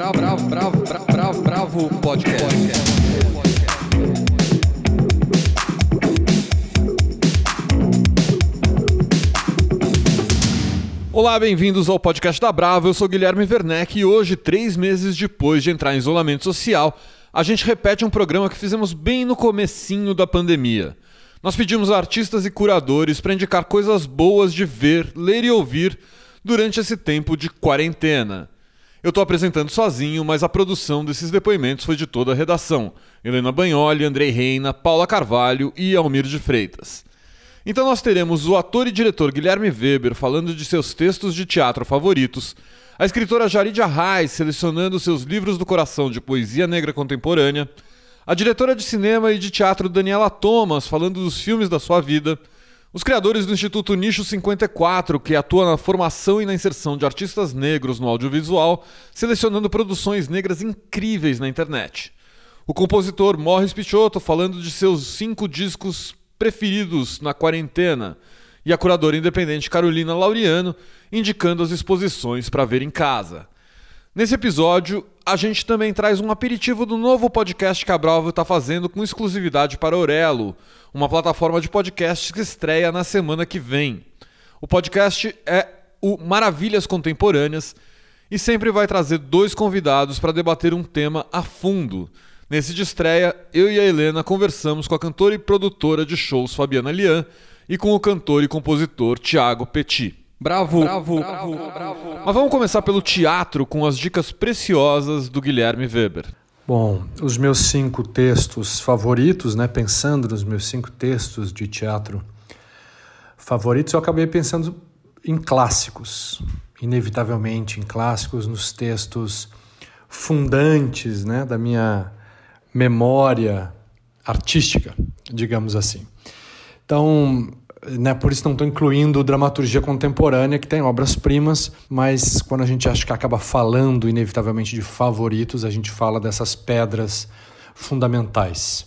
Bravo, bravo, bravo, bravo, bravo, podcast. Olá, bem-vindos ao podcast da Bravo. Eu sou Guilherme Werneck e hoje, três meses depois de entrar em isolamento social, a gente repete um programa que fizemos bem no comecinho da pandemia. Nós pedimos a artistas e curadores para indicar coisas boas de ver, ler e ouvir durante esse tempo de quarentena. Eu estou apresentando sozinho, mas a produção desses depoimentos foi de toda a redação: Helena Bagnoli, Andrei Reina, Paula Carvalho e Almir de Freitas. Então nós teremos o ator e diretor Guilherme Weber falando de seus textos de teatro favoritos, a escritora Jaridia Reis selecionando seus livros do coração de poesia negra contemporânea, a diretora de cinema e de teatro Daniela Thomas falando dos filmes da sua vida, os criadores do Instituto Nicho 54, que atua na formação e na inserção de artistas negros no audiovisual, selecionando produções negras incríveis na internet. O compositor Morris Pichotto falando de seus cinco discos preferidos na quarentena. E a curadora independente Carolina Laureano indicando as exposições para ver em casa. Nesse episódio, a gente também traz um aperitivo do novo podcast que a Bravo está fazendo com exclusividade para Orelo, uma plataforma de podcasts que estreia na semana que vem. O podcast é o Maravilhas Contemporâneas e sempre vai trazer dois convidados para debater um tema a fundo. Nesse de estreia, eu e a Helena conversamos com a cantora e produtora de shows Fabiana Lian e com o cantor e compositor Tiago Petit. Bravo, bravo, bravo, bravo. Mas vamos começar pelo teatro com as dicas preciosas do Guilherme Weber. Bom, os meus cinco textos favoritos, né, pensando nos meus cinco textos de teatro favoritos, eu acabei pensando em clássicos, inevitavelmente em clássicos, nos textos fundantes né, da minha memória artística, digamos assim. Então, né, por isso não estou incluindo dramaturgia contemporânea, que tem obras-primas, mas quando a gente acha que acaba falando inevitavelmente de favoritos, a gente fala dessas pedras fundamentais.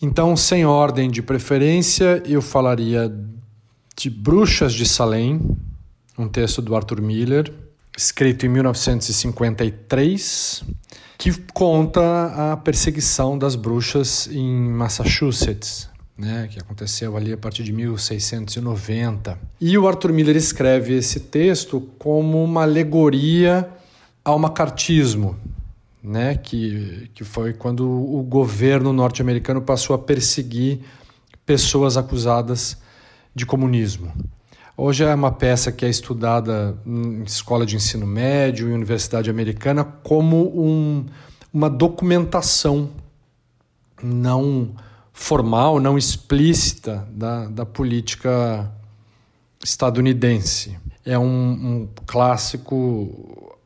Então, sem ordem de preferência, eu falaria de Bruxas de Salem, um texto do Arthur Miller, escrito em 1953, que conta a perseguição das bruxas em Massachusetts, né, que aconteceu ali a partir de 1690. E o Arthur Miller escreve esse texto como uma alegoria ao macartismo, né, que, que foi quando o governo norte-americano passou a perseguir pessoas acusadas de comunismo. Hoje é uma peça que é estudada em escola de ensino médio e universidade americana como um, uma documentação não formal, não explícita da, da política estadunidense. É um, um clássico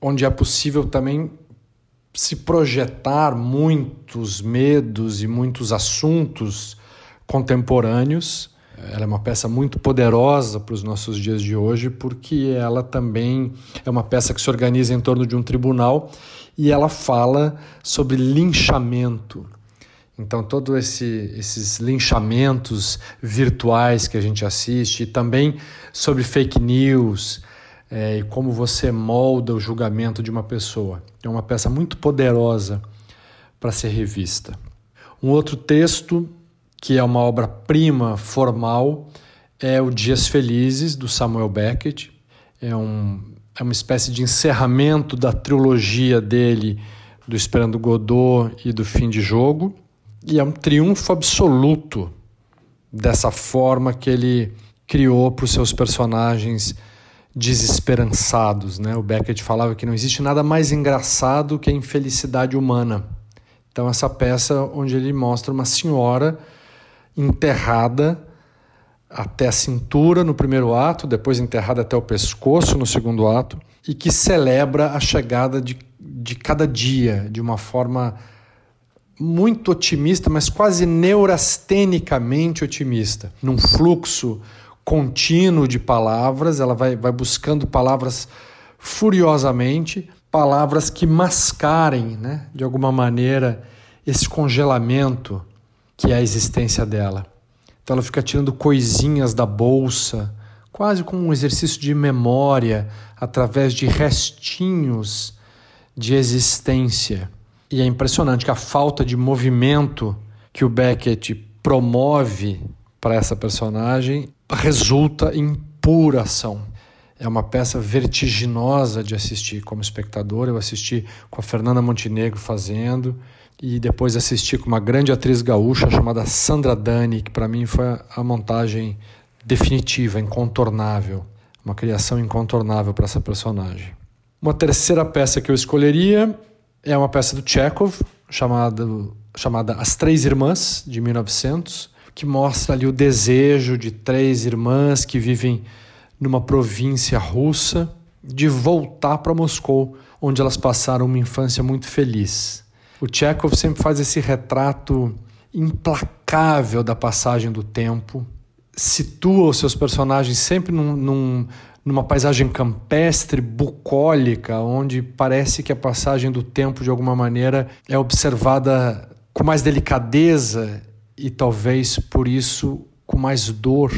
onde é possível também se projetar muitos medos e muitos assuntos contemporâneos. Ela é uma peça muito poderosa para os nossos dias de hoje, porque ela também é uma peça que se organiza em torno de um tribunal e ela fala sobre linchamento. Então, todos esse, esses linchamentos virtuais que a gente assiste, e também sobre fake news é, e como você molda o julgamento de uma pessoa. É uma peça muito poderosa para ser revista. Um outro texto, que é uma obra-prima formal, é o Dias Felizes, do Samuel Beckett. É, um, é uma espécie de encerramento da trilogia dele, do Esperando Godot e do Fim de Jogo e é um triunfo absoluto dessa forma que ele criou para os seus personagens desesperançados. Né? O Beckett falava que não existe nada mais engraçado que a infelicidade humana. Então, essa peça onde ele mostra uma senhora enterrada até a cintura no primeiro ato, depois enterrada até o pescoço no segundo ato, e que celebra a chegada de, de cada dia de uma forma muito otimista, mas quase neurastenicamente otimista, num fluxo contínuo de palavras, ela vai, vai buscando palavras furiosamente, palavras que mascarem, né, de alguma maneira, esse congelamento que é a existência dela. Então ela fica tirando coisinhas da bolsa, quase como um exercício de memória, através de restinhos de existência. E é impressionante que a falta de movimento que o Beckett promove para essa personagem resulta em pura ação. É uma peça vertiginosa de assistir como espectador. Eu assisti com a Fernanda Montenegro fazendo e depois assisti com uma grande atriz gaúcha chamada Sandra Dani, que para mim foi a montagem definitiva, incontornável, uma criação incontornável para essa personagem. Uma terceira peça que eu escolheria é uma peça do Chekhov chamada chamada As Três Irmãs de 1900, que mostra ali o desejo de três irmãs que vivem numa província russa de voltar para Moscou, onde elas passaram uma infância muito feliz. O Chekhov sempre faz esse retrato implacável da passagem do tempo, situa os seus personagens sempre num, num, numa paisagem campestre, bucólica, onde parece que a passagem do tempo, de alguma maneira, é observada com mais delicadeza e talvez por isso com mais dor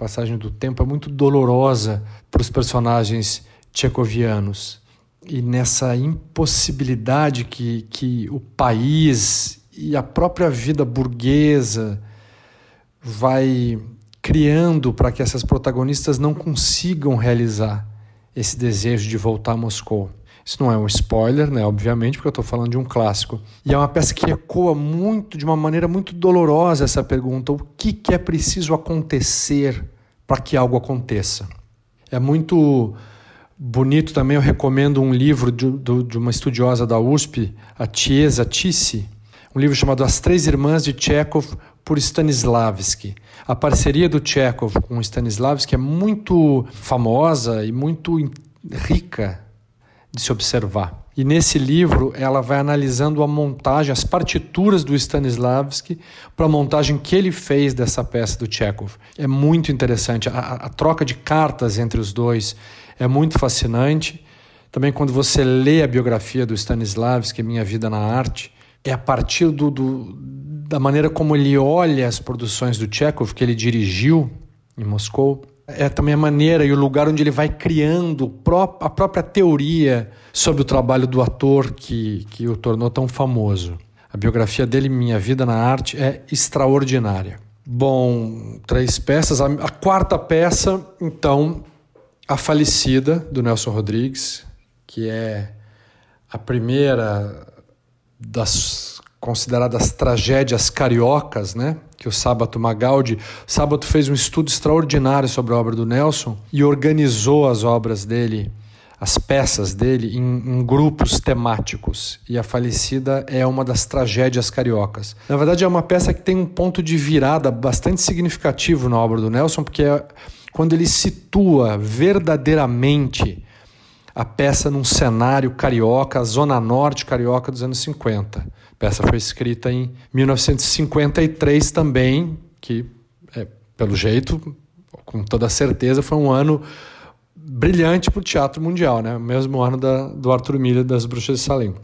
passagem do tempo é muito dolorosa para os personagens tchecovianos. E nessa impossibilidade que, que o país e a própria vida burguesa vai criando para que essas protagonistas não consigam realizar esse desejo de voltar a Moscou. Isso não é um spoiler, né? Obviamente, porque eu estou falando de um clássico. E é uma peça que ecoa muito, de uma maneira muito dolorosa, essa pergunta: o que, que é preciso acontecer para que algo aconteça? É muito bonito também. Eu recomendo um livro de, de uma estudiosa da USP, a Tiesa Tissi, um livro chamado As Três Irmãs de Chekhov por Stanislavski. A parceria do Chekhov com Stanislavski é muito famosa e muito rica de se observar. E nesse livro ela vai analisando a montagem, as partituras do Stanislavski para a montagem que ele fez dessa peça do Chekhov. É muito interessante. A, a, troca de cartas entre os dois é muito fascinante. Também quando você lê a biografia do Stanislavski, Minha Vida na Arte, é a partir do, do, da maneira como ele olha as produções do Chekhov, que ele dirigiu em Moscou, é também a maneira e o lugar onde ele vai criando a própria teoria sobre o trabalho do ator que, que o tornou tão famoso. A biografia dele, Minha Vida na Arte, é extraordinária. Bom, três peças. A, a quarta peça, então, A Falecida, do Nelson Rodrigues, que é a primeira das consideradas tragédias cariocas, né? Que o Sábato Magaldi, Sábato fez um estudo extraordinário sobre a obra do Nelson e organizou as obras dele, as peças dele em, em grupos temáticos. E a Falecida é uma das tragédias cariocas. Na verdade, é uma peça que tem um ponto de virada bastante significativo na obra do Nelson, porque é quando ele situa verdadeiramente a peça num cenário carioca, a zona norte carioca dos anos 50 peça foi escrita em 1953 também, que, é, pelo jeito, com toda certeza, foi um ano brilhante para o teatro mundial, né? mesmo ano da, do Arthur Miller das Bruxas de Salem.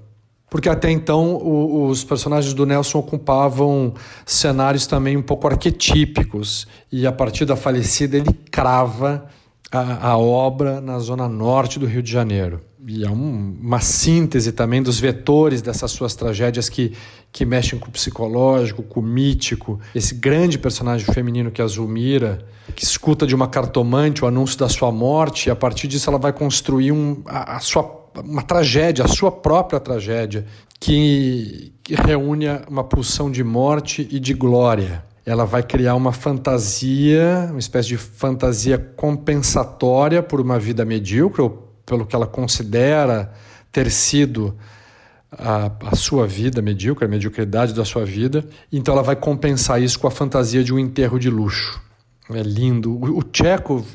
Porque até então o, os personagens do Nelson ocupavam cenários também um pouco arquetípicos, e a partir da falecida ele crava a, a obra na zona norte do Rio de Janeiro e é um, uma síntese também dos vetores dessas suas tragédias que, que mexem com o psicológico, com o mítico. Esse grande personagem feminino que é a Zulmira, que escuta de uma cartomante o anúncio da sua morte, e a partir disso ela vai construir um, a, a sua, uma tragédia, a sua própria tragédia, que, que reúne uma pulsão de morte e de glória ela vai criar uma fantasia, uma espécie de fantasia compensatória por uma vida medíocre, ou pelo que ela considera ter sido a, a, sua vida medíocre, a mediocridade da sua vida. Então ela vai compensar isso com a fantasia de um enterro de luxo. É lindo. O, o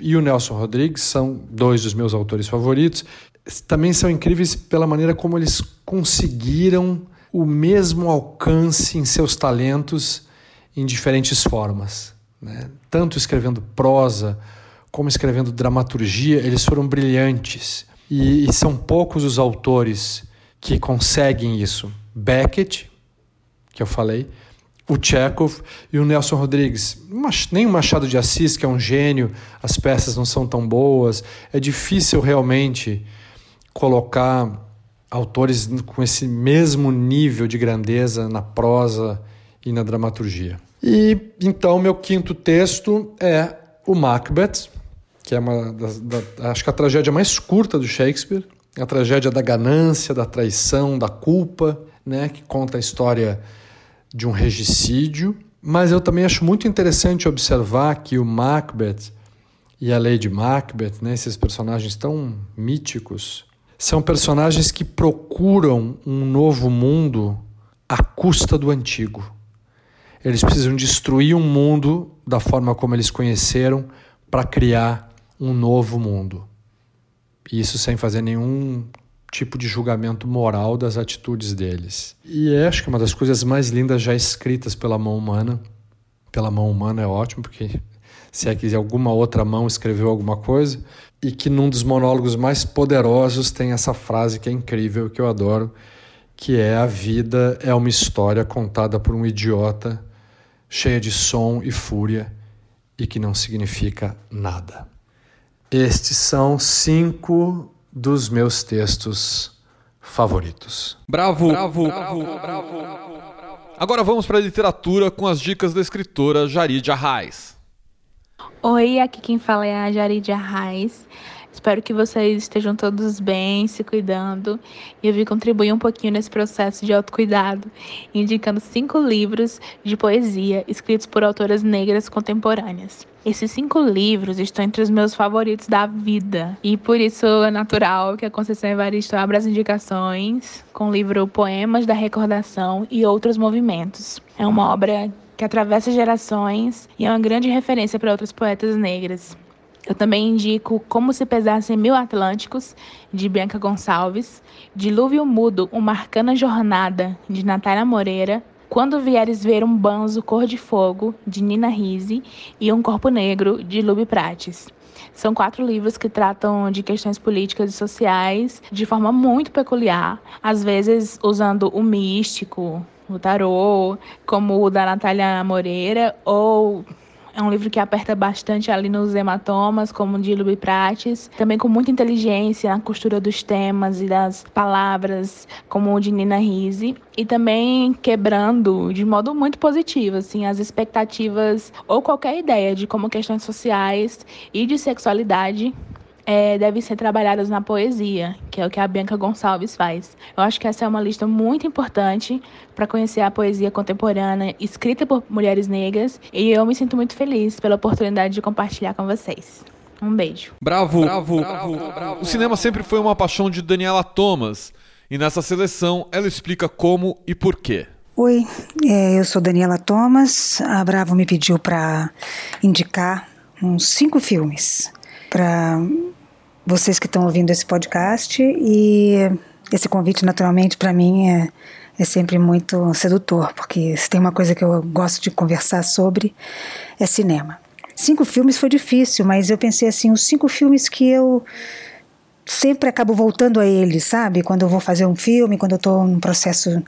e o Nelson Rodrigues são dois dos meus autores favoritos. Também são incríveis pela maneira como eles conseguiram o mesmo alcance em seus talentos em diferentes formas. Né? Tanto escrevendo prosa, como escrevendo dramaturgia, eles foram brilhantes. E, e são poucos os autores que conseguem isso. Beckett, que eu falei, o Chekhov e o Nelson Rodrigues. Nem o Machado de Assis, que é um gênio, as peças não são tão boas. É difícil realmente colocar autores com esse mesmo nível de grandeza na prosa e na dramaturgia. E então meu quinto texto é o Macbeth, que é uma das, da, acho que a tragédia mais curta do Shakespeare, a tragédia da ganância, da traição, da culpa, né, que conta a história de um regicídio. Mas eu também acho muito interessante observar que o Macbeth e a Lady Macbeth, né, esses personagens tão míticos, são personagens que procuram um novo mundo à custa do antigo. Eles precisam destruir um mundo da forma como eles conheceram para criar um novo mundo. Isso sem fazer nenhum tipo de julgamento moral das atitudes deles. E é, acho que uma das coisas mais lindas já escritas pela mão humana. Pela mão humana é ótimo, porque se é que alguma outra mão escreveu alguma coisa, e que num dos monólogos mais poderosos tem essa frase que é incrível, que eu adoro, que é a vida é uma história contada por um idiota, cheia de som e fúria e que não significa nada. Estes são cinco dos meus textos favoritos. Bravo, bravo, bravo, bravo. Agora vamos para a literatura com as dicas da escritora Jaridia Arraes. Oi, aqui quem fala é a Jaridia Arraes. Espero que vocês estejam todos bem, se cuidando. E eu vim contribuir um pouquinho nesse processo de autocuidado, indicando cinco livros de poesia escritos por autoras negras contemporâneas. Esses cinco livros estão entre os meus favoritos da vida. E por isso é natural que a Conceição Evaristo abra as indicações com o livro Poemas da Recordação e Outros Movimentos. É uma obra que atravessa gerações e é uma grande referência para outras poetas negras. Eu também indico Como se pesassem mil Atlânticos, de Bianca Gonçalves, Dilúvio Mudo, Uma Arcana Jornada, de Natália Moreira, Quando Vieres Ver um Banzo Cor de Fogo, de Nina Rise, e Um Corpo Negro, de Lube Prates. São quatro livros que tratam de questões políticas e sociais de forma muito peculiar, às vezes usando o místico, o tarô, como o da Natália Moreira, ou é um livro que aperta bastante ali nos hematomas, como de Lubi Prates. Também com muita inteligência na costura dos temas e das palavras, como o de Nina Rise. E também quebrando de modo muito positivo, assim, as expectativas ou qualquer ideia de como questões sociais e de sexualidade é, devem ser trabalhadas na poesia, que é o que a Bianca Gonçalves faz. Eu acho que essa é uma lista muito importante para conhecer a poesia contemporânea escrita por mulheres negras e eu me sinto muito feliz pela oportunidade de compartilhar com vocês. Um beijo. Bravo, bravo, bravo, bravo. O cinema sempre foi uma paixão de Daniela Thomas e nessa seleção ela explica como e por quê. Oi, é, eu sou Daniela Thomas. A Bravo me pediu para indicar uns cinco filmes para vocês que estão ouvindo esse podcast e esse convite, naturalmente, para mim é, é sempre muito sedutor, porque se tem uma coisa que eu gosto de conversar sobre é cinema. Cinco filmes foi difícil, mas eu pensei assim, os cinco filmes que eu sempre acabo voltando a eles, sabe? Quando eu vou fazer um filme, quando eu estou num processo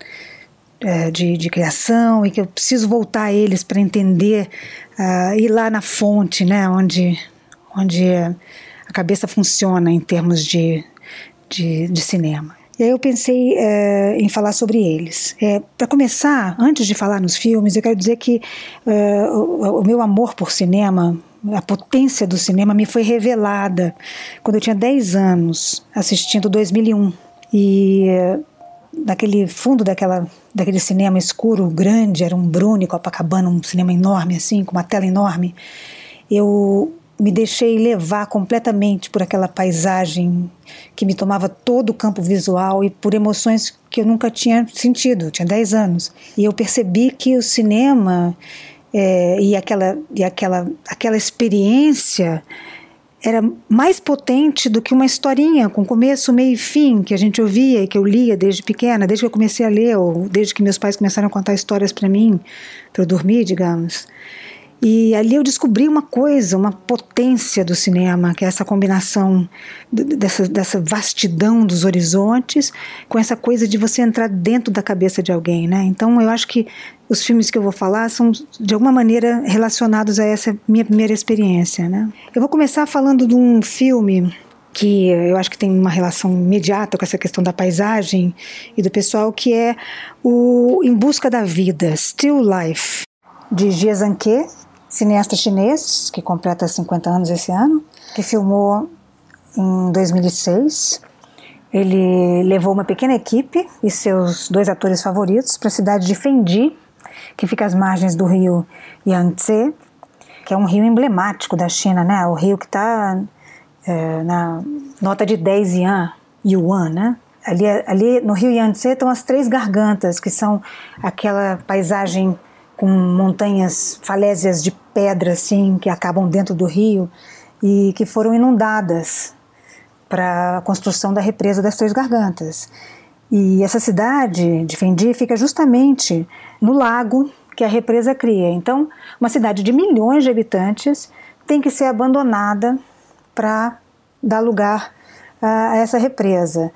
é, de, de, criação e que eu preciso voltar a eles para entender, uh, ir lá na fonte, né? Onde, onde a cabeça funciona em termos de, de, de cinema. E aí eu pensei é, em falar sobre eles. É, Para começar, antes de falar nos filmes, eu quero dizer que é, o, o, meu amor por cinema, a potência do cinema me foi revelada quando eu tinha 10 anos, assistindo 2001. E naquele fundo daquela, daquele cinema escuro, grande, era um Bruni, Copacabana, um cinema enorme assim, com uma tela enorme, eu me deixei levar completamente por aquela paisagem que me tomava todo o campo visual e por emoções que eu nunca tinha sentido, tinha 10 anos. E eu percebi que o cinema é, e, aquela, e aquela, aquela experiência era mais potente do que uma historinha com começo, meio e fim que a gente ouvia e que eu lia desde pequena, desde que eu comecei a ler, ou desde que meus pais começaram a contar histórias para mim, para eu dormir, digamos. E ali eu descobri uma coisa, uma potência do cinema, que é essa combinação dessa, dessa vastidão dos horizontes com essa coisa de você entrar dentro da cabeça de alguém, né? Então eu acho que os filmes que eu vou falar são de alguma maneira relacionados a essa minha primeira experiência, né? Eu vou começar falando de um filme que eu acho que tem uma relação imediata com essa questão da paisagem e do pessoal, que é o Em Busca da Vida, Still Life, de Jie Zhangke, cineasta chinês, que completa 50 anos esse ano, que filmou em 2006. Ele levou uma pequena equipe e seus dois atores favoritos para a cidade de Fendi, que fica às margens do rio Yangtze, que é um rio emblemático da China, né? O rio que está é, na nota de 10 yuan, yuan né? Ali, ali no rio Yangtze estão as três gargantas, que são aquela paisagem com montanhas, falésias de pedra, assim, que acabam dentro do rio e que foram inundadas para a construção da represa das Três Gargantas. E essa cidade de Fendi fica justamente no lago que a represa cria. Então, uma cidade de milhões de habitantes tem que ser abandonada para dar lugar a essa represa.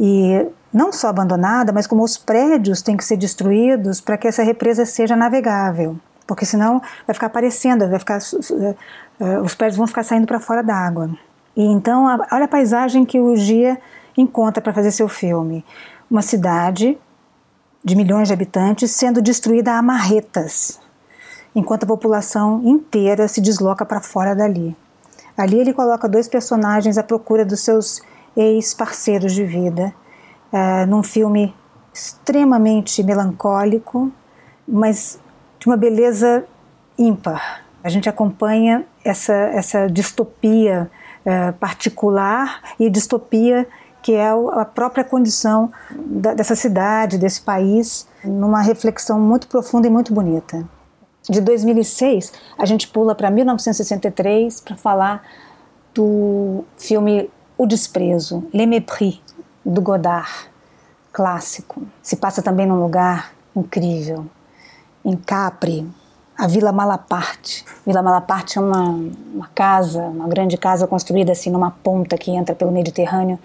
E não só abandonada, mas como os prédios têm que ser destruídos para que essa represa seja navegável, porque senão vai ficar aparecendo, vai ficar, eh, eh, os prédios vão ficar saindo para fora d'água. E então, olha a paisagem que o Gia encontra para fazer seu filme: uma cidade de milhões de habitantes sendo destruída a marretas, enquanto a população inteira se desloca para fora dali. Ali ele coloca dois personagens à procura dos seus ex-parceiros de vida, uh, num filme extremamente melancólico, mas de uma beleza ímpar. A gente acompanha essa, essa distopia uh, particular e distopia que é a própria condição da, dessa cidade, desse país, numa reflexão muito profunda e muito bonita de 2006, a gente pula para 1963 para falar do filme O Desprezo, Le Mépris, do Godard, clássico. Se passa também num lugar incrível, em Capri, a Vila Malaparte. Vila Malaparte é uma, uma casa, uma grande casa construída assim numa ponta que entra pelo Mediterrâneo,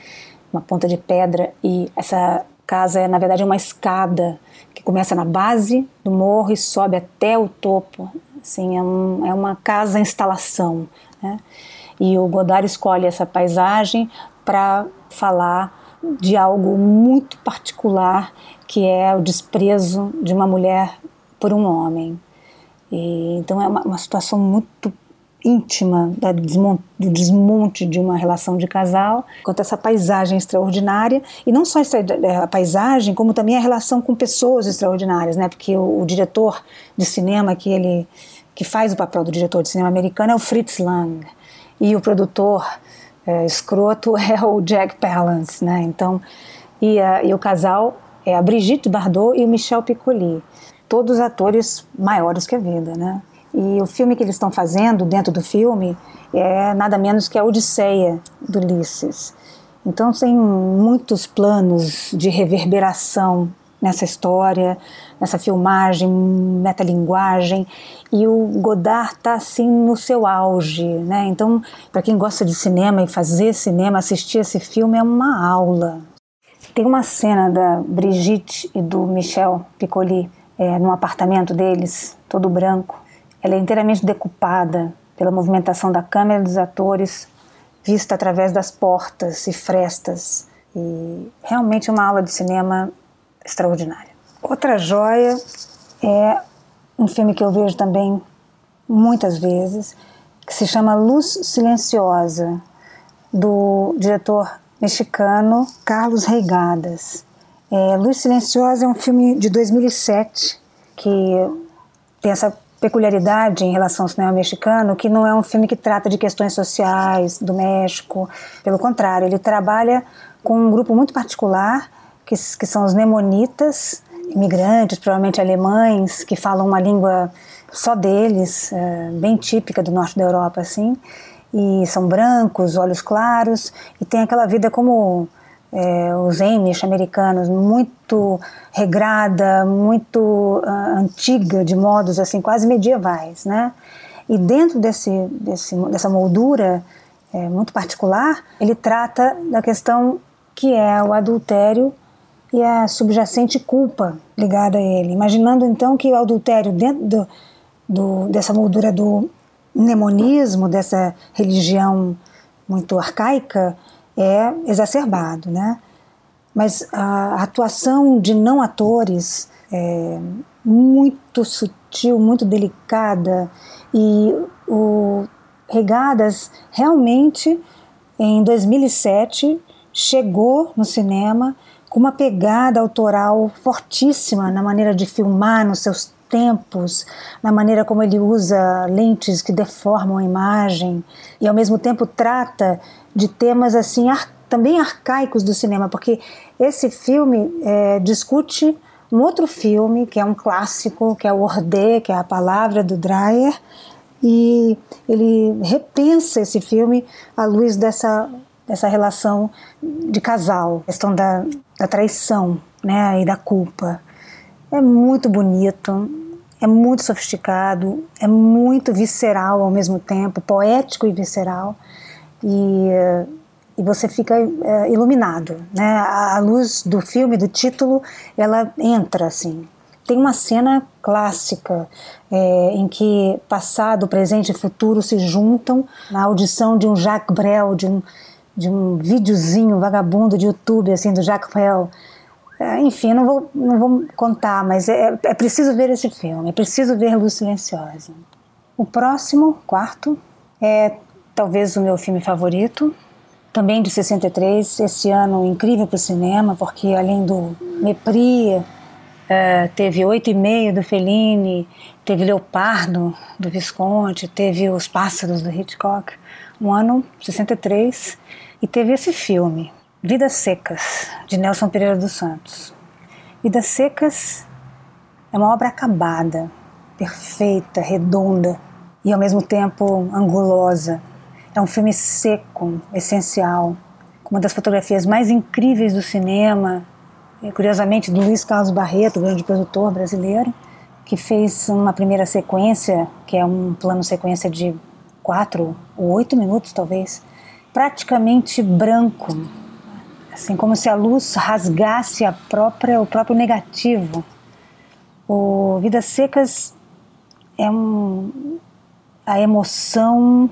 uma ponta de pedra, e essa casa é na verdade uma escada que começa na base do morro e sobe até o topo. Assim, é, um, é uma casa instalação. Né? E o Godard escolhe essa paisagem para falar de algo muito particular que é o desprezo de uma mulher por um homem. E, então é uma, uma situação muito íntima da desmonte, do desmonte de uma relação de casal, quanto essa paisagem extraordinária, e não só é, a paisagem, como também a relação com pessoas extraordinárias, né? porque o, o diretor de cinema que ele que faz o papel do diretor de cinema americano é o Fritz Lang, e o produtor é, escroto é o Jack Palance, né? então, e, a, e o casal é a Brigitte Bardot e o Michel Piccoli, todos atores maiores que a vida, né? E o filme que eles estão fazendo dentro do filme é nada menos que a Odisseia do Ulisses. Então tem muitos planos de reverberação nessa história, nessa filmagem, metalinguagem, e o Godard está assim no seu auge, né? Então, para quem gosta de cinema e fazer cinema, assistir esse filme é uma aula. Tem uma cena da Brigitte e do Michel Piccoli é, num apartamento deles, todo branco, ela é inteiramente decupada pela movimentação da câmera dos atores, vista através das portas e frestas. E realmente uma aula de cinema extraordinária. Outra joia é um filme que eu vejo também muitas vezes, que se chama Luz Silenciosa, do diretor mexicano Carlos Reigadas. É, Luz Silenciosa é um filme de 2007 que tem essa peculiaridade em relação ao cinema mexicano, que não é um filme que trata de questões sociais do México. Pelo contrário, ele trabalha com um grupo muito particular, que, que são os nemonitas, imigrantes, provavelmente alemães, que falam uma língua só deles, é, bem típica do norte da Europa, assim. E são brancos, olhos claros, e tem aquela vida como é, os Amish americanos, muito regrada, muito uh, antiga, de modos assim quase medievais, né? E dentro desse, desse dessa moldura é, muito particular, ele trata da questão que é o adultério e a subjacente culpa ligada a ele. Imaginando então que o adultério dentro do, do, dessa moldura do mnemonismo, dessa religião muito arcaica, é exacerbado, né? Mas a atuação de não atores é muito sutil, muito delicada e o Regadas realmente em 2007 chegou no cinema com uma pegada autoral fortíssima na maneira de filmar, nos seus tempos, na maneira como ele usa lentes que deformam a imagem e ao mesmo tempo trata de temas assim ar também arcaicos do cinema, porque esse filme é, discute um outro filme que é um clássico, que é o Ordê, que é a palavra do Dreyer, e ele repensa esse filme à luz dessa, dessa relação de casal, questão da, da traição né, e da culpa. É muito bonito, é muito sofisticado, é muito visceral ao mesmo tempo, poético e visceral, e, e você fica é, iluminado. Né? A, a luz do filme, do título, ela entra assim. Tem uma cena clássica é, em que passado, presente e futuro se juntam na audição de um Jacques Brel, de um, de um videozinho vagabundo de YouTube assim do Jacques Brel é, enfim, não vou, não vou contar, mas é, é preciso ver esse filme, é preciso ver Luz Silenciosa. O próximo, quarto, é talvez o meu filme favorito, também de 63, esse ano incrível para o cinema, porque além do Mepri, é, teve Oito e Meio do Fellini, teve Leopardo do Visconti, teve Os Pássaros do Hitchcock, um ano 63, e teve esse filme, Vidas Secas, de Nelson Pereira dos Santos. Vidas Secas é uma obra acabada, perfeita, redonda e ao mesmo tempo angulosa. É um filme seco, essencial, com uma das fotografias mais incríveis do cinema, e, curiosamente do Luiz Carlos Barreto, grande produtor brasileiro, que fez uma primeira sequência, que é um plano sequência de quatro ou oito minutos talvez, praticamente branco, assim como se a luz rasgasse a própria o próprio negativo. O Vidas Secas é um, a emoção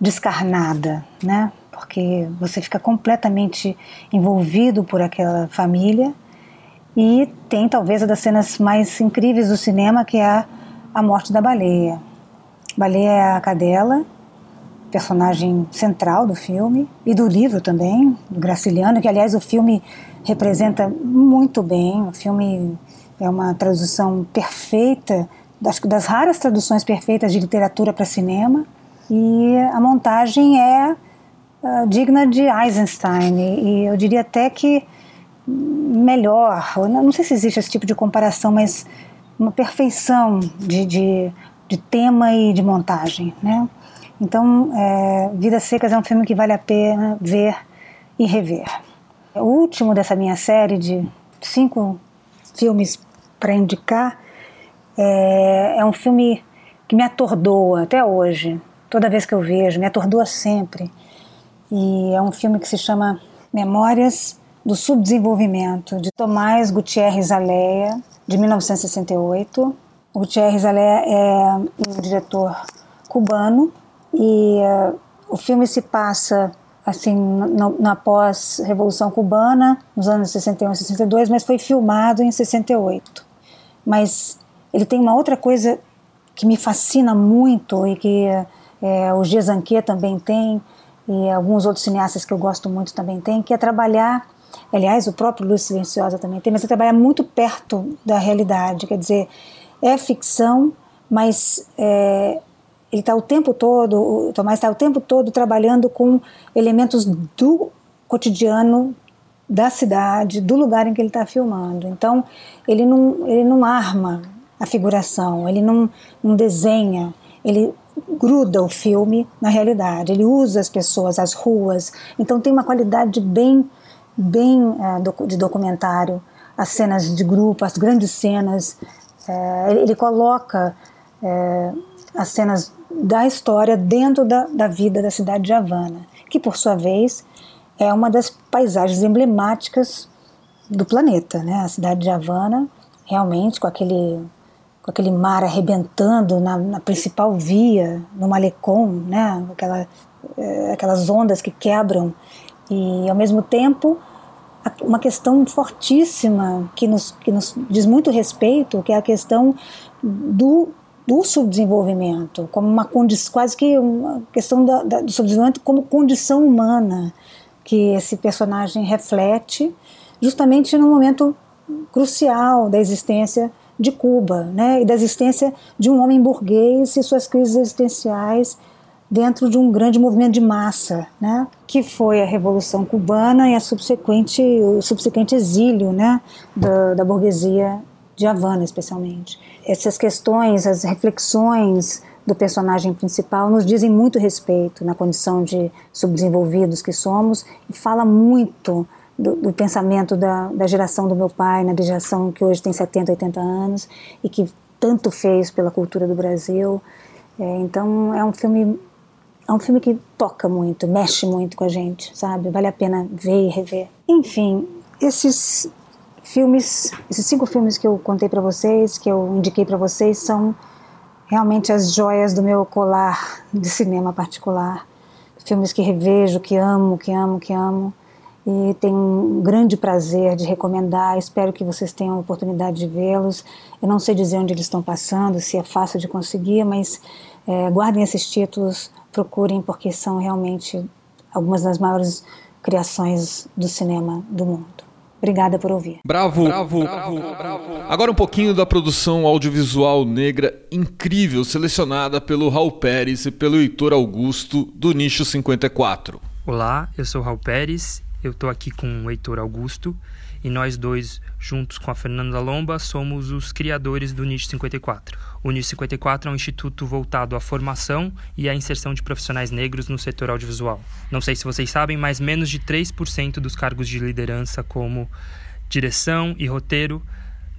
descarnada, né? Porque você fica completamente envolvido por aquela família e tem talvez uma das cenas mais incríveis do cinema que é a, a morte da baleia. A baleia é a cadela personagem central do filme e do livro também, do Graciliano, que aliás o filme representa muito bem. O filme é uma tradução perfeita, das, das raras traduções perfeitas de literatura para cinema. E a montagem é uh, digna de Eisenstein, e, e, eu diria até que melhor. Não sei se existe esse tipo de comparação, mas uma perfeição de, de, de tema e de montagem, né? Então, é, Vidas Secas é um filme que vale a pena ver e rever. O último dessa minha série de cinco filmes para indicar é, é um filme que me atordoa até hoje. Toda vez que eu vejo, me atordoa sempre. E é um filme que se chama Memórias do Subdesenvolvimento, de Tomás Gutierrez Aleia, de 1968. O Gutierrez Aleia é um diretor cubano e uh, o filme se passa assim no, na pós-revolução cubana, nos anos 61 e 62, mas foi filmado em 68. Mas ele tem uma outra coisa que me fascina muito e que é, o Gezanque também tem e alguns outros cineastas que eu gosto muito também tem, que é trabalhar, aliás, o próprio Luz Silenciosa também tem, mas é trabalhar muito perto da realidade, quer dizer, é ficção, mas é, ele está o tempo todo, o Tomás está o tempo todo trabalhando com elementos do cotidiano da cidade, do lugar em que ele está filmando. Então, ele não, ele não arma a figuração, ele não, não desenha, ele gruda o filme na realidade, ele usa as pessoas, as ruas. Então, tem uma qualidade bem, bem uh, de documentário, as cenas de grupo, as grandes cenas. Uh, ele, coloca. Uh, as cenas da história dentro da, da vida da cidade de Havana, que por sua vez é uma das paisagens emblemáticas do planeta, né? A cidade de Havana, realmente com aquele com aquele mar arrebentando na, na principal via, no malecom, né? Aquela, é, aquelas ondas que quebram E, ao mesmo tempo, uma questão fortíssima que nos, que nos diz muito respeito, que é a questão do, do subdesenvolvimento, como uma condição, quase que uma questão da, da, do subdesenvolvimento como condição humana que esse personagem reflete, justamente no momento crucial da existência de Cuba, né, e da existência de um homem burguês e suas crises existenciais dentro de um grande movimento de massa, né, que foi a Revolução Cubana e a subsequente, o subsequente exílio né, da, da burguesia de Havana, especialmente. Essas questões, as reflexões do personagem principal nos dizem muito respeito na condição de subdesenvolvidos que somos e fala muito do, do, pensamento da, da geração do meu pai, na geração que hoje tem 70, 80 anos e que tanto fez pela cultura do Brasil. É, então é um filme é um filme que toca muito, mexe muito com a gente, sabe? Vale a pena ver e rever. Enfim, esses filmes, esses cinco filmes que eu contei para vocês, que eu indiquei para vocês, são realmente as joias do meu colar de cinema particular. Filmes que revejo, que amo, que amo, que amo. E tenho um grande prazer de recomendar. Espero que vocês tenham a oportunidade de vê-los. Eu não sei dizer onde eles estão passando, se é fácil de conseguir, mas é, guardem esses títulos procurem porque são realmente algumas das maiores criações do cinema do mundo. Obrigada por ouvir. Bravo, bravo, bravo, bravo. Agora um pouquinho da produção audiovisual negra incrível selecionada pelo Raul Pérez e pelo Heitor Augusto do Nicho 54. Olá, eu sou Raul Pérez, eu estou aqui com o Heitor Augusto e nós dois, juntos com a Fernanda Lomba, somos os criadores do Nicho 54. O Nicho 54 é um instituto voltado à formação e à inserção de profissionais negros no setor audiovisual. Não sei se vocês sabem, mas menos de 3% dos cargos de liderança, como direção e roteiro,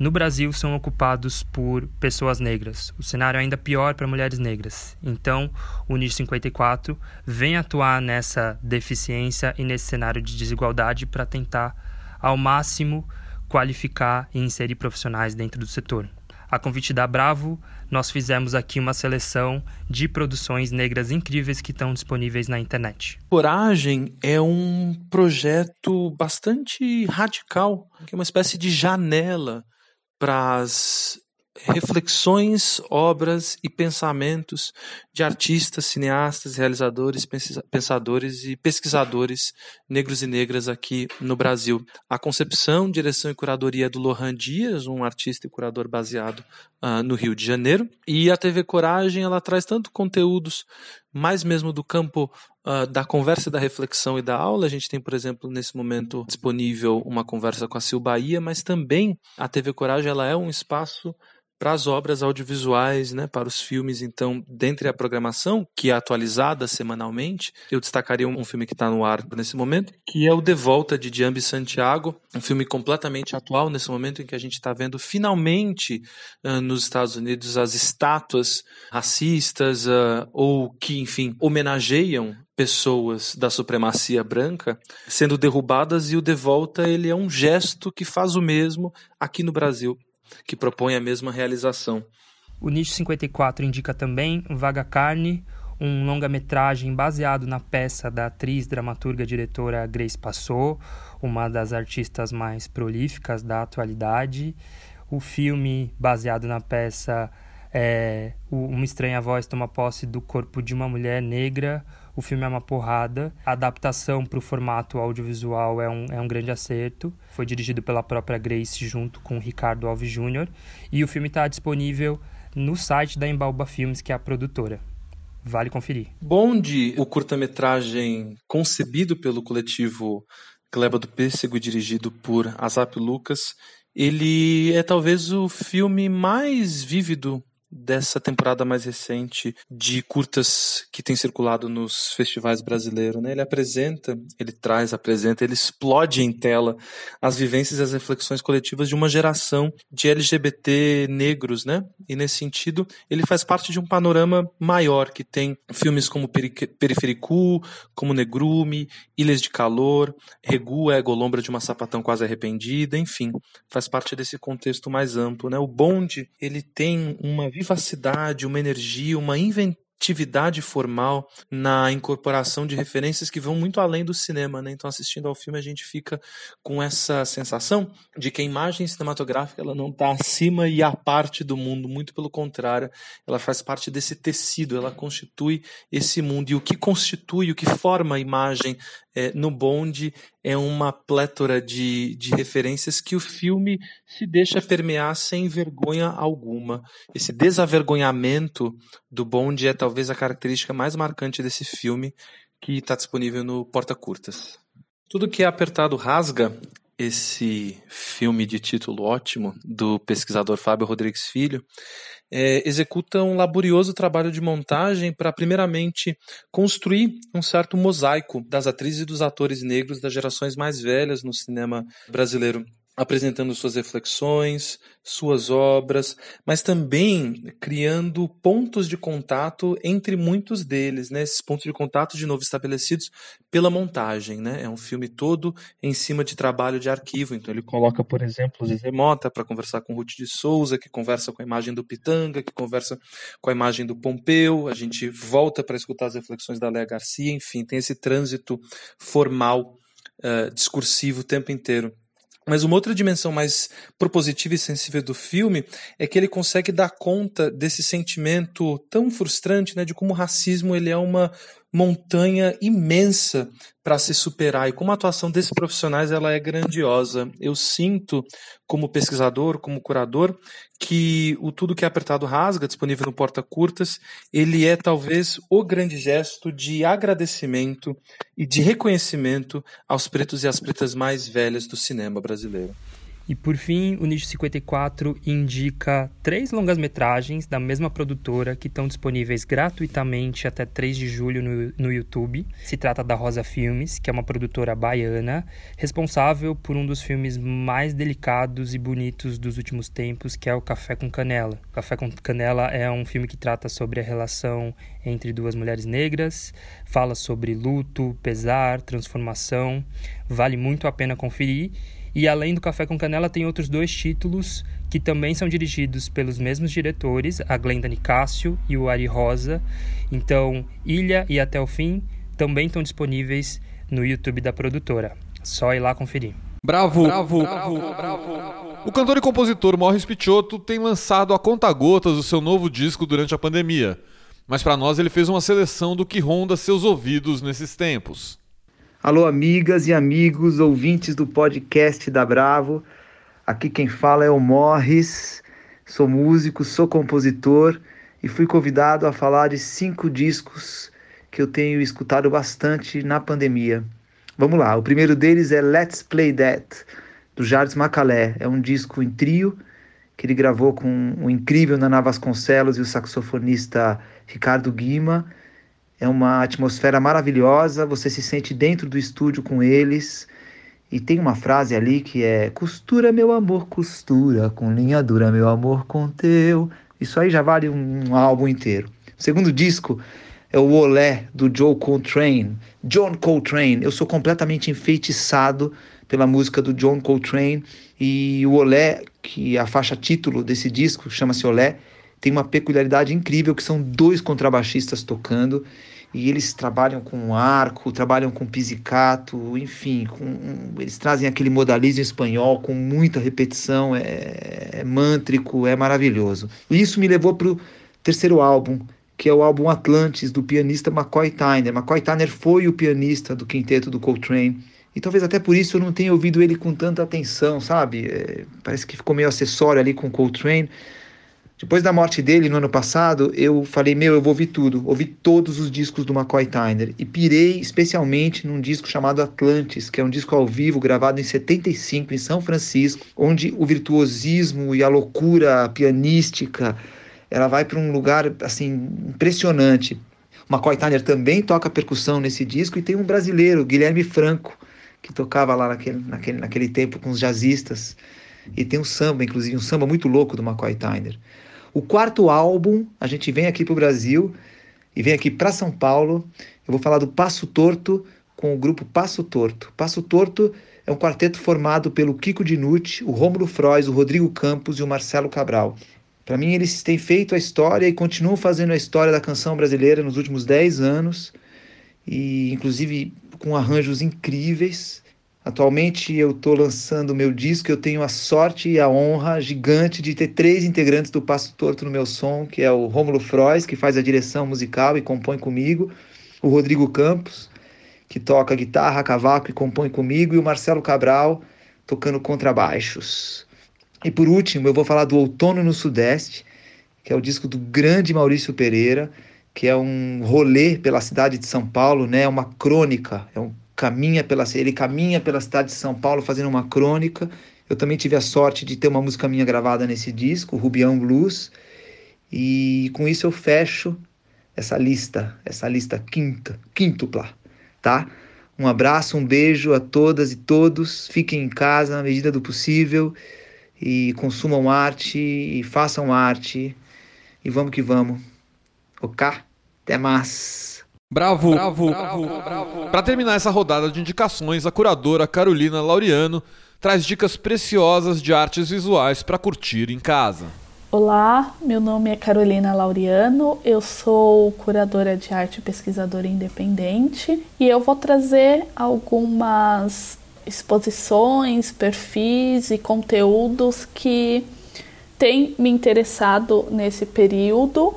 no Brasil são ocupados por pessoas negras. O cenário é ainda pior para mulheres negras. Então, o Nicho 54 vem atuar nessa deficiência e nesse cenário de desigualdade para tentar ao máximo qualificar e inserir profissionais dentro do setor. A convite da Bravo, nós fizemos aqui uma seleção de produções negras incríveis que estão disponíveis na internet. Coragem é um projeto bastante radical, que é uma espécie de janela para as reflexões, obras e pensamentos de artistas, cineastas, realizadores, pensadores e pesquisadores negros e negras aqui no Brasil. A concepção, direção e curadoria é do Lohan Dias, um artista e curador baseado uh, no Rio de Janeiro. E a TV Coragem ela traz tanto conteúdos mais mesmo do campo uh, da conversa, da reflexão e da aula. A gente tem, por exemplo, nesse momento disponível uma conversa com a Sil Bahia, mas também a TV Coragem ela é um espaço para as obras audiovisuais, né, para os filmes. Então, dentre a programação, que é atualizada semanalmente, eu destacaria um filme que está no ar nesse momento, que é o De Volta, de Jambi Santiago, um filme completamente atual nesse momento em que a gente está vendo finalmente uh, nos Estados Unidos as estátuas racistas uh, ou que, enfim, homenageiam pessoas da supremacia branca sendo derrubadas. E o De Volta ele é um gesto que faz o mesmo aqui no Brasil que propõe a mesma realização. O Nicho 54 indica também Vaga Carne, um longa-metragem baseado na peça da atriz, dramaturga, diretora Grace Passot, uma das artistas mais prolíficas da atualidade. O filme, baseado na peça, é Uma Estranha Voz Toma Posse do Corpo de uma Mulher Negra, o filme é uma porrada. A adaptação para o formato audiovisual é um, é um grande acerto. Foi dirigido pela própria Grace junto com Ricardo Alves Jr. E o filme está disponível no site da Embalba Filmes, que é a produtora. Vale conferir. Bonde, o curta-metragem concebido pelo coletivo Gleba do Pêssego e dirigido por Azap Lucas, ele é talvez o filme mais vívido dessa temporada mais recente de curtas que tem circulado nos festivais brasileiros. Né? Ele apresenta, ele traz, apresenta, ele explode em tela as vivências e as reflexões coletivas de uma geração de LGBT negros, né? E nesse sentido, ele faz parte de um panorama maior que tem filmes como Perifericu, como Negrume, Ilhas de Calor, Regu é Golombra de uma sapatão quase arrependida, enfim, faz parte desse contexto mais amplo, né? O Bonde, ele tem uma vivacidade, uma energia, uma inventiva atividade formal, na incorporação de referências que vão muito além do cinema, né? Então, assistindo ao filme, a gente fica com essa sensação de que a imagem cinematográfica ela não está acima e à parte do mundo, muito pelo contrário, ela faz parte desse tecido, ela constitui esse mundo. E o que constitui, o que forma a imagem é, no bonde é uma plétora de, de referências que o filme se deixa permear sem vergonha alguma. Esse desavergonhamento do bonde é talvez a característica mais marcante desse filme que está disponível no Porta Curtas. Tudo que é apertado rasga esse filme de título ótimo do pesquisador Fábio Rodrigues Filho é, executa um laborioso trabalho de montagem para, primeiramente, construir um certo mosaico das atrizes e dos atores negros das gerações mais velhas no cinema brasileiro apresentando suas reflexões, suas obras, mas também criando pontos de contato entre muitos deles, né? Esses pontos de contato de novo estabelecidos pela montagem, né? É um filme todo em cima de trabalho de arquivo, então ele coloca, por exemplo, o Mota para conversar com Ruth de Souza, que conversa com a imagem do Pitanga, que conversa com a imagem do Pompeu, a gente volta para escutar as reflexões da Léa Garcia, enfim, tem esse trânsito formal, uh, discursivo o tempo inteiro. Mas uma outra dimensão mais propositiva e sensível do filme é que ele consegue dar conta desse sentimento tão frustrante, né, de como o racismo ele é uma montanha imensa para se superar e como a atuação desses profissionais ela é grandiosa. Eu sinto, como pesquisador, como curador, que o Tudo que é Apertado Rasga, disponível no Porta Curtas, ele é talvez o grande gesto de agradecimento e de reconhecimento aos pretos e às pretas mais velhas do cinema brasileiro. E por fim, o Nicho 54 indica três longas-metragens da mesma produtora que estão disponíveis gratuitamente até 3 de julho no, no YouTube. Se trata da Rosa Filmes, que é uma produtora baiana, responsável por um dos filmes mais delicados e bonitos dos últimos tempos, que é o Café com Canela. O Café com Canela é um filme que trata sobre a relação entre duas mulheres negras, fala sobre luto, pesar, transformação. Vale muito a pena conferir. E além do Café com Canela, tem outros dois títulos que também são dirigidos pelos mesmos diretores, a Glenda Nicásio e o Ari Rosa. Então, Ilha e Até o Fim também estão disponíveis no YouTube da produtora. Só ir lá conferir. Bravo, bravo, bravo, bravo. O cantor e compositor Morris Pichotto tem lançado a conta-gotas o seu novo disco durante a pandemia. Mas para nós ele fez uma seleção do que ronda seus ouvidos nesses tempos. Alô, amigas e amigos, ouvintes do podcast da Bravo. Aqui quem fala é o Morris. Sou músico, sou compositor e fui convidado a falar de cinco discos que eu tenho escutado bastante na pandemia. Vamos lá, o primeiro deles é Let's Play That, do Jardim Macalé. É um disco em trio que ele gravou com o incrível Naná Vasconcelos e o saxofonista Ricardo Guima é uma atmosfera maravilhosa, você se sente dentro do estúdio com eles. E tem uma frase ali que é: Costura, meu amor, costura, com linha dura, meu amor, com teu. Isso aí já vale um álbum inteiro. O segundo disco é o Olé, do Joe Coltrane. John Coltrane. Eu sou completamente enfeitiçado pela música do John Coltrane. E o Olé, que é a faixa título desse disco, chama-se Olé, tem uma peculiaridade incrível que são dois contrabaixistas tocando e eles trabalham com arco, trabalham com pizzicato, enfim, com, eles trazem aquele modalismo espanhol com muita repetição, é, é mântrico, é maravilhoso. E isso me levou para o terceiro álbum, que é o álbum Atlantis, do pianista McCoy Tyner. McCoy Tyner foi o pianista do quinteto do Coltrane, e talvez até por isso eu não tenha ouvido ele com tanta atenção, sabe? É, parece que ficou meio acessório ali com o Coltrane, depois da morte dele no ano passado, eu falei, meu, eu vou ouvir tudo. Ouvi todos os discos do McCoy Tyner e pirei especialmente num disco chamado Atlantis, que é um disco ao vivo gravado em 75 em São Francisco, onde o virtuosismo e a loucura pianística, ela vai para um lugar assim impressionante. O McCoy Tyner também toca percussão nesse disco e tem um brasileiro, Guilherme Franco, que tocava lá naquele, naquele, naquele tempo com os jazzistas. E tem um samba, inclusive, um samba muito louco do McCoy Tyner. O quarto álbum, a gente vem aqui para o Brasil e vem aqui para São Paulo. Eu vou falar do Passo Torto com o grupo Passo Torto. Passo Torto é um quarteto formado pelo Kiko Dinucci, o Rômulo Frois, o Rodrigo Campos e o Marcelo Cabral. Para mim, eles têm feito a história e continuam fazendo a história da canção brasileira nos últimos 10 anos, e inclusive com arranjos incríveis. Atualmente eu estou lançando meu disco, eu tenho a sorte e a honra gigante de ter três integrantes do Passo Torto no meu som, que é o Rômulo Frois, que faz a direção musical e compõe comigo, o Rodrigo Campos, que toca guitarra, cavaco e compõe comigo, e o Marcelo Cabral, tocando contrabaixos. E por último, eu vou falar do Outono no Sudeste, que é o disco do grande Maurício Pereira, que é um rolê pela cidade de São Paulo, né? É uma crônica, é um caminha pela ele caminha pela cidade de São Paulo fazendo uma crônica. Eu também tive a sorte de ter uma música minha gravada nesse disco, Rubião Blues. E com isso eu fecho essa lista, essa lista quinta, quíntupla, tá? Um abraço, um beijo a todas e todos. Fiquem em casa na medida do possível e consumam arte e façam arte e vamos que vamos. Ok? Até mais. Bravo, bravo, bravo, bravo. Para terminar essa rodada de indicações, a curadora Carolina Laureano traz dicas preciosas de artes visuais para curtir em casa. Olá, meu nome é Carolina Laureano, eu sou curadora de arte e pesquisadora independente e eu vou trazer algumas exposições, perfis e conteúdos que têm me interessado nesse período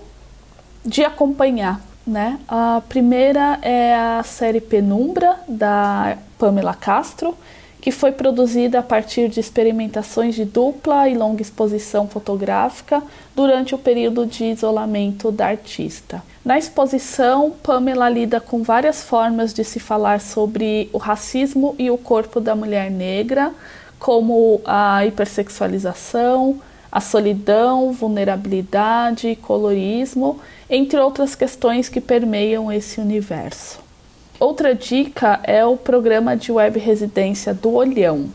de acompanhar. Né? A primeira é a série Penumbra, da Pamela Castro, que foi produzida a partir de experimentações de dupla e longa exposição fotográfica durante o período de isolamento da artista. Na exposição, Pamela lida com várias formas de se falar sobre o racismo e o corpo da mulher negra, como a hipersexualização, a solidão, vulnerabilidade colorismo, entre outras questões que permeiam esse universo. Outra dica é o programa de web residência do Olhão.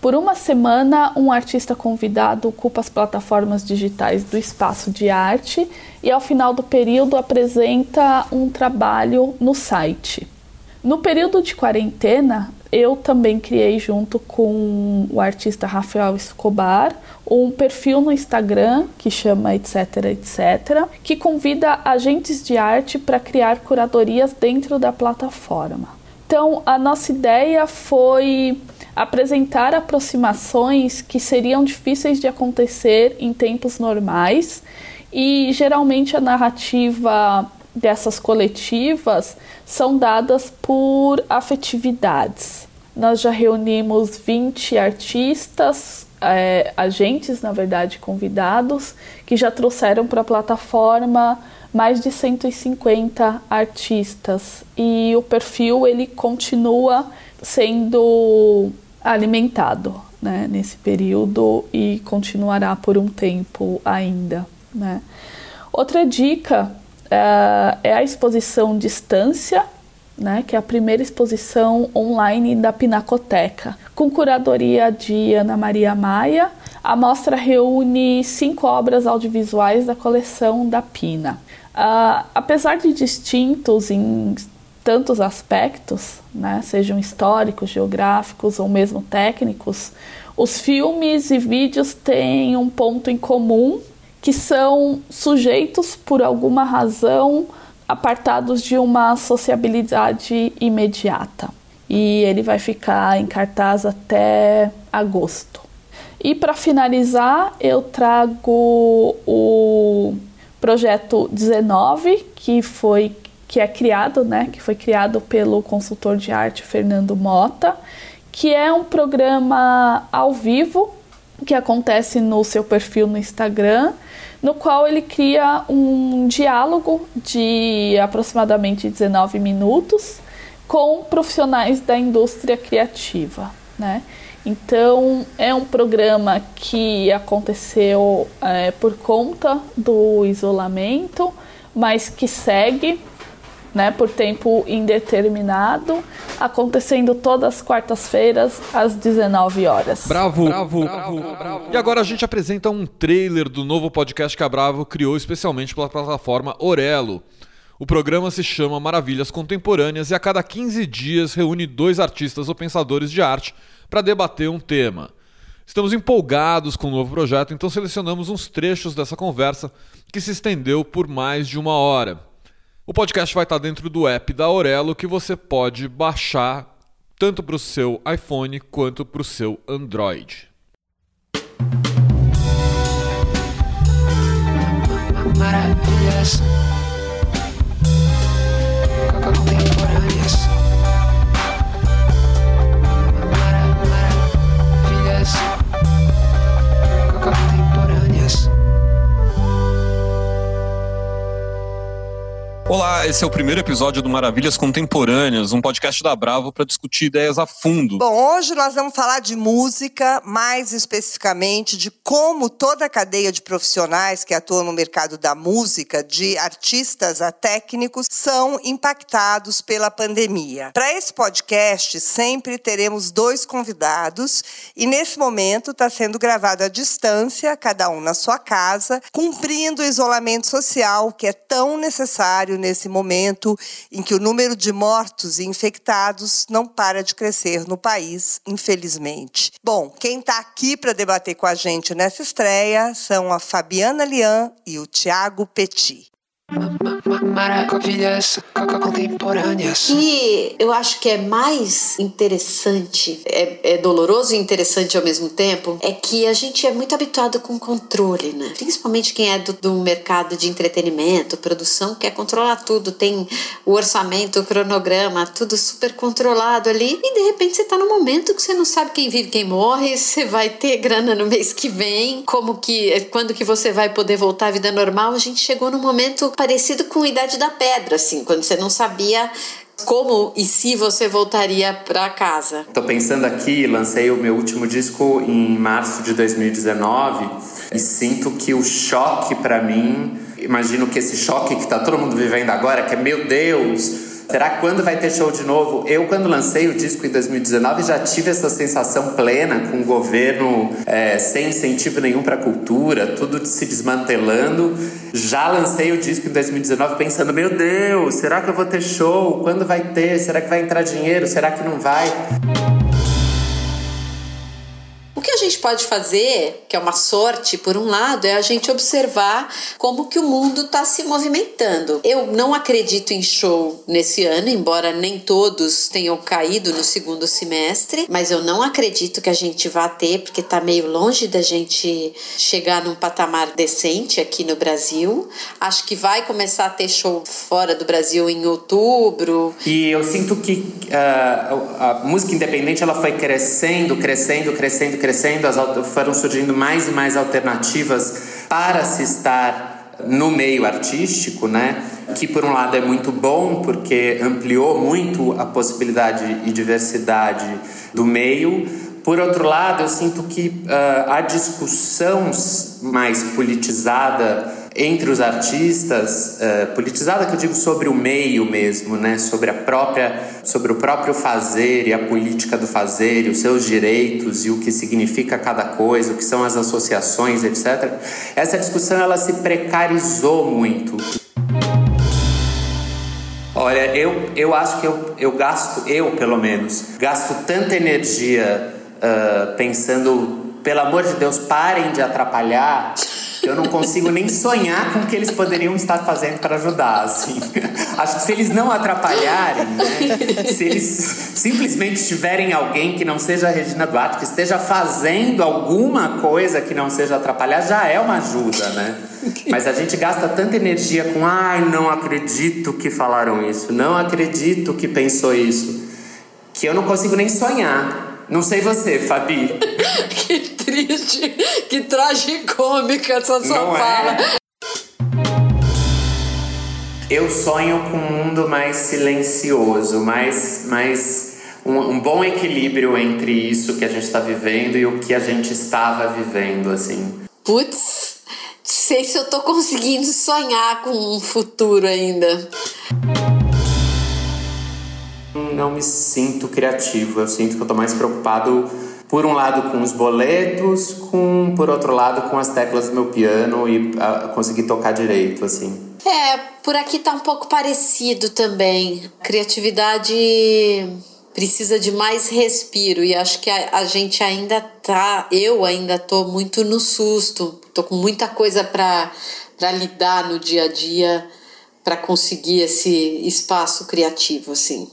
Por uma semana, um artista convidado ocupa as plataformas digitais do espaço de arte e, ao final do período, apresenta um trabalho no site. No período de quarentena, eu também criei, junto com o artista Rafael Escobar, um perfil no Instagram que chama etc etc, que convida agentes de arte para criar curadorias dentro da plataforma. Então, a nossa ideia foi apresentar aproximações que seriam difíceis de acontecer em tempos normais e geralmente a narrativa dessas coletivas são dadas por afetividades. Nós já reunimos 20 artistas, é, agentes, na verdade, convidados, que já trouxeram para a plataforma mais de 150 artistas e o perfil ele continua sendo alimentado né, nesse período e continuará por um tempo ainda. Né. Outra dica uh, é a exposição Distância, né, que é a primeira exposição online da Pinacoteca. Com curadoria de Ana Maria Maia, a mostra reúne cinco obras audiovisuais da coleção da Pina. Uh, apesar de distintos em tantos aspectos, né, sejam históricos, geográficos ou mesmo técnicos, os filmes e vídeos têm um ponto em comum que são sujeitos por alguma razão apartados de uma sociabilidade imediata. E ele vai ficar em cartaz até agosto. E para finalizar, eu trago o projeto 19, que foi que é criado, né, que foi criado pelo consultor de arte Fernando Mota, que é um programa ao vivo que acontece no seu perfil no Instagram, no qual ele cria um diálogo de aproximadamente 19 minutos com profissionais da indústria criativa, né? Então é um programa que aconteceu é, por conta do isolamento, mas que segue né, por tempo indeterminado, acontecendo todas as quartas-feiras às 19 horas. Bravo, bravo, bravo, bravo, E agora a gente apresenta um trailer do novo podcast que a Bravo criou especialmente pela plataforma Orelo. O programa se chama Maravilhas Contemporâneas e a cada 15 dias reúne dois artistas ou pensadores de arte para debater um tema. Estamos empolgados com o novo projeto, então selecionamos uns trechos dessa conversa que se estendeu por mais de uma hora. O podcast vai estar dentro do app da Aurelo que você pode baixar tanto para o seu iPhone quanto para o seu Android. Maravilhas. Esse é o primeiro episódio do Maravilhas Contemporâneas, um podcast da Bravo para discutir ideias a fundo. Bom, hoje nós vamos falar de música, mais especificamente de como toda a cadeia de profissionais que atuam no mercado da música, de artistas a técnicos, são impactados pela pandemia. Para esse podcast, sempre teremos dois convidados e nesse momento está sendo gravado à distância, cada um na sua casa, cumprindo o isolamento social que é tão necessário nesse momento em que o número de mortos e infectados não para de crescer no país, infelizmente. Bom, quem está aqui para debater com a gente nessa estreia são a Fabiana Lian e o Tiago Petit. Maravilhas contemporâneas. E eu acho que é mais interessante, é, é, doloroso e interessante ao mesmo tempo, é que a gente é muito habituado com controle, né? Principalmente quem é do, do mercado de entretenimento, produção, quer controlar tudo, tem o orçamento, o cronograma, tudo super controlado ali, e de repente você tá num momento que você não sabe quem vive, quem morre, você vai ter grana no mês que vem, como que, quando que você vai poder voltar à vida normal. A gente chegou num momento parecido com a Idade da Pedra, assim, quando você não sabia como e se você voltaria para casa? Tô pensando aqui, lancei o meu último disco em março de 2019 e sinto que o choque para mim, imagino que esse choque que tá todo mundo vivendo agora, que é meu Deus, Será que quando vai ter show de novo? Eu, quando lancei o disco em 2019, já tive essa sensação plena com o governo é, sem incentivo nenhum para a cultura, tudo se desmantelando. Já lancei o disco em 2019 pensando: meu Deus, será que eu vou ter show? Quando vai ter? Será que vai entrar dinheiro? Será que não vai? O que a gente pode fazer, que é uma sorte, por um lado, é a gente observar como que o mundo está se movimentando. Eu não acredito em show nesse ano, embora nem todos tenham caído no segundo semestre, mas eu não acredito que a gente vá ter, porque está meio longe da gente chegar num patamar decente aqui no Brasil. Acho que vai começar a ter show fora do Brasil em outubro. E eu sinto que uh, a música independente ela foi crescendo, crescendo, crescendo, crescendo as, foram surgindo mais e mais alternativas para se estar no meio artístico, né? Que por um lado é muito bom porque ampliou muito a possibilidade e diversidade do meio. Por outro lado, eu sinto que uh, a discussão mais politizada entre os artistas, uh, politizada que eu digo sobre o meio mesmo, né? sobre a própria, sobre o próprio fazer e a política do fazer e os seus direitos e o que significa cada coisa, o que são as associações, etc. Essa discussão ela se precarizou muito. Olha, eu, eu acho que eu, eu gasto, eu pelo menos, gasto tanta energia uh, pensando, pelo amor de Deus, parem de atrapalhar eu não consigo nem sonhar com o que eles poderiam estar fazendo para ajudar, assim. Acho que se eles não atrapalharem, né? Se eles simplesmente tiverem alguém que não seja a Regina Duarte, que esteja fazendo alguma coisa que não seja atrapalhar, já é uma ajuda, né? Mas a gente gasta tanta energia com ai, não acredito que falaram isso, não acredito que pensou isso, que eu não consigo nem sonhar. Não sei você, Fabi. triste, que tragicômica essa sua Não é? fala. É? Eu sonho com um mundo mais silencioso, mais, mais um, um bom equilíbrio entre isso que a gente está vivendo e o que a gente estava vivendo, assim. Putz, sei se eu tô conseguindo sonhar com um futuro ainda não me sinto criativo. Eu sinto que eu tô mais preocupado, por um lado, com os boletos, com, por outro lado, com as teclas do meu piano e a, conseguir tocar direito, assim. É, por aqui tá um pouco parecido também. Criatividade precisa de mais respiro e acho que a, a gente ainda tá, eu ainda tô muito no susto, tô com muita coisa para para lidar no dia a dia para conseguir esse espaço criativo assim.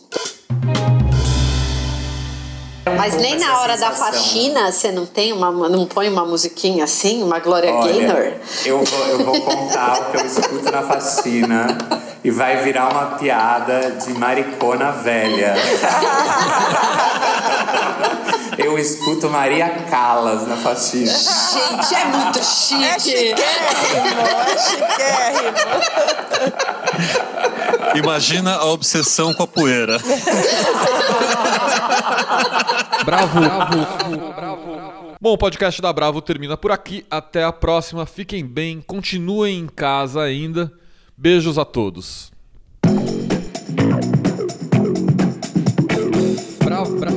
Mas nem na hora da faxina você não tem uma, não põe uma musiquinha assim, uma Gloria Olha, Gaynor? Eu vou, eu vou contar o que eu escuto na faxina e vai virar uma piada de maricona velha. eu escuto Maria Callas na faxina. Gente, é muito chique. É chiquérrimo, é chiquérrimo. Imagina a obsessão com a poeira. Bravo, bravo, bravo. Bom, o podcast da Bravo termina por aqui. Até a próxima. Fiquem bem, continuem em casa ainda. Beijos a todos. Bravo, bravo, bravo,